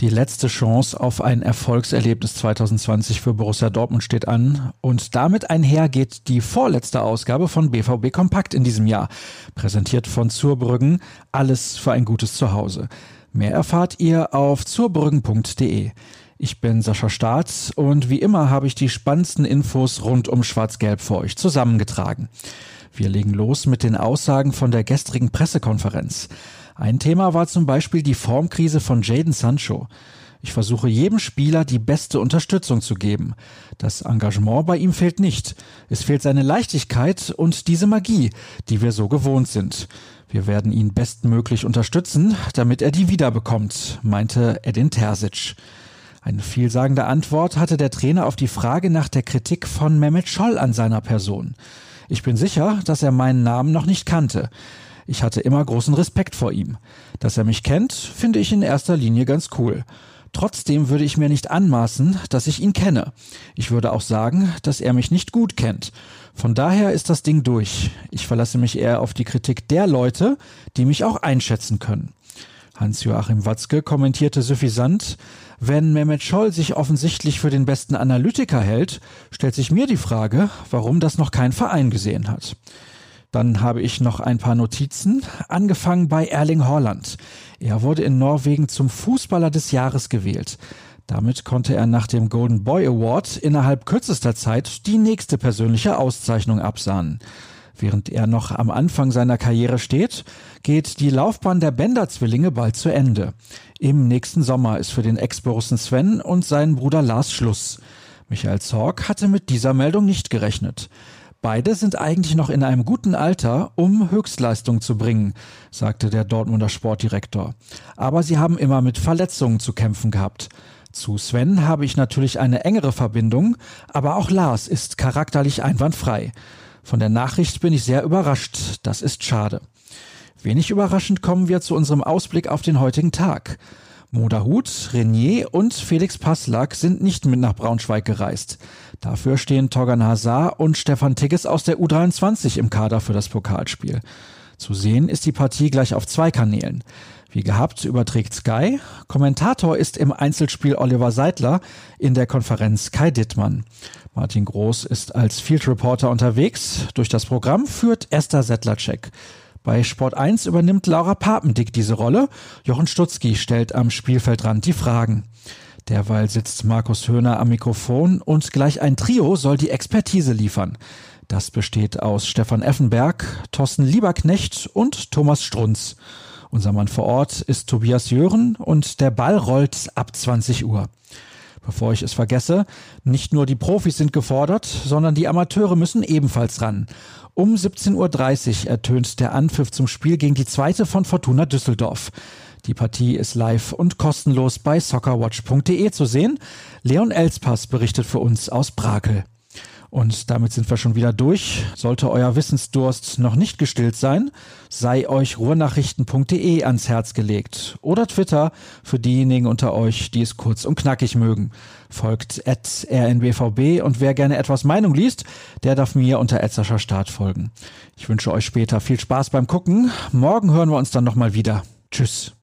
Die letzte Chance auf ein Erfolgserlebnis 2020 für Borussia Dortmund steht an und damit einher geht die vorletzte Ausgabe von BVB Kompakt in diesem Jahr. Präsentiert von Zurbrüggen, alles für ein gutes Zuhause. Mehr erfahrt ihr auf zurbrüggen.de. Ich bin Sascha Staats und wie immer habe ich die spannendsten Infos rund um Schwarz-Gelb für euch zusammengetragen. Wir legen los mit den Aussagen von der gestrigen Pressekonferenz. Ein Thema war zum Beispiel die Formkrise von Jaden Sancho. Ich versuche jedem Spieler die beste Unterstützung zu geben. Das Engagement bei ihm fehlt nicht. Es fehlt seine Leichtigkeit und diese Magie, die wir so gewohnt sind. Wir werden ihn bestmöglich unterstützen, damit er die wiederbekommt, meinte Edin Terzic. Eine vielsagende Antwort hatte der Trainer auf die Frage nach der Kritik von Mehmet Scholl an seiner Person. Ich bin sicher, dass er meinen Namen noch nicht kannte. Ich hatte immer großen Respekt vor ihm. Dass er mich kennt, finde ich in erster Linie ganz cool. Trotzdem würde ich mir nicht anmaßen, dass ich ihn kenne. Ich würde auch sagen, dass er mich nicht gut kennt. Von daher ist das Ding durch. Ich verlasse mich eher auf die Kritik der Leute, die mich auch einschätzen können. Hans-Joachim Watzke kommentierte suffisant, wenn Mehmet Scholl sich offensichtlich für den besten Analytiker hält, stellt sich mir die Frage, warum das noch kein Verein gesehen hat. Dann habe ich noch ein paar Notizen, angefangen bei Erling Haaland. Er wurde in Norwegen zum Fußballer des Jahres gewählt. Damit konnte er nach dem Golden Boy Award innerhalb kürzester Zeit die nächste persönliche Auszeichnung absahnen. Während er noch am Anfang seiner Karriere steht, geht die Laufbahn der Bender-Zwillinge bald zu Ende. Im nächsten Sommer ist für den Ex-Borussen Sven und seinen Bruder Lars Schluss. Michael Zorg hatte mit dieser Meldung nicht gerechnet. Beide sind eigentlich noch in einem guten Alter, um Höchstleistung zu bringen, sagte der Dortmunder Sportdirektor. Aber sie haben immer mit Verletzungen zu kämpfen gehabt. Zu Sven habe ich natürlich eine engere Verbindung, aber auch Lars ist charakterlich einwandfrei. Von der Nachricht bin ich sehr überrascht. Das ist schade. Wenig überraschend kommen wir zu unserem Ausblick auf den heutigen Tag. Moderhut, Renier und Felix Passlack sind nicht mit nach Braunschweig gereist. Dafür stehen Torgan Hazard und Stefan Tigges aus der U23 im Kader für das Pokalspiel. Zu sehen ist die Partie gleich auf zwei Kanälen. Wie gehabt überträgt Sky. Kommentator ist im Einzelspiel Oliver Seidler, in der Konferenz Kai Dittmann. Martin Groß ist als Field Reporter unterwegs. Durch das Programm führt Esther Settlercheck. Bei Sport 1 übernimmt Laura Papendick diese Rolle. Jochen Stutzki stellt am Spielfeldrand die Fragen. Derweil sitzt Markus Höhner am Mikrofon und gleich ein Trio soll die Expertise liefern. Das besteht aus Stefan Effenberg, Thorsten Lieberknecht und Thomas Strunz. Unser Mann vor Ort ist Tobias Jören und der Ball rollt ab 20 Uhr. Bevor ich es vergesse, nicht nur die Profis sind gefordert, sondern die Amateure müssen ebenfalls ran. Um 17.30 Uhr ertönt der Anpfiff zum Spiel gegen die zweite von Fortuna Düsseldorf. Die Partie ist live und kostenlos bei soccerwatch.de zu sehen. Leon Elspass berichtet für uns aus Brakel. Und damit sind wir schon wieder durch. Sollte euer Wissensdurst noch nicht gestillt sein, sei euch ruhrnachrichten.de ans Herz gelegt. Oder Twitter für diejenigen unter euch, die es kurz und knackig mögen. Folgt at rnbvb und wer gerne etwas Meinung liest, der darf mir unter Etzerscher Start folgen. Ich wünsche euch später viel Spaß beim Gucken. Morgen hören wir uns dann nochmal wieder. Tschüss.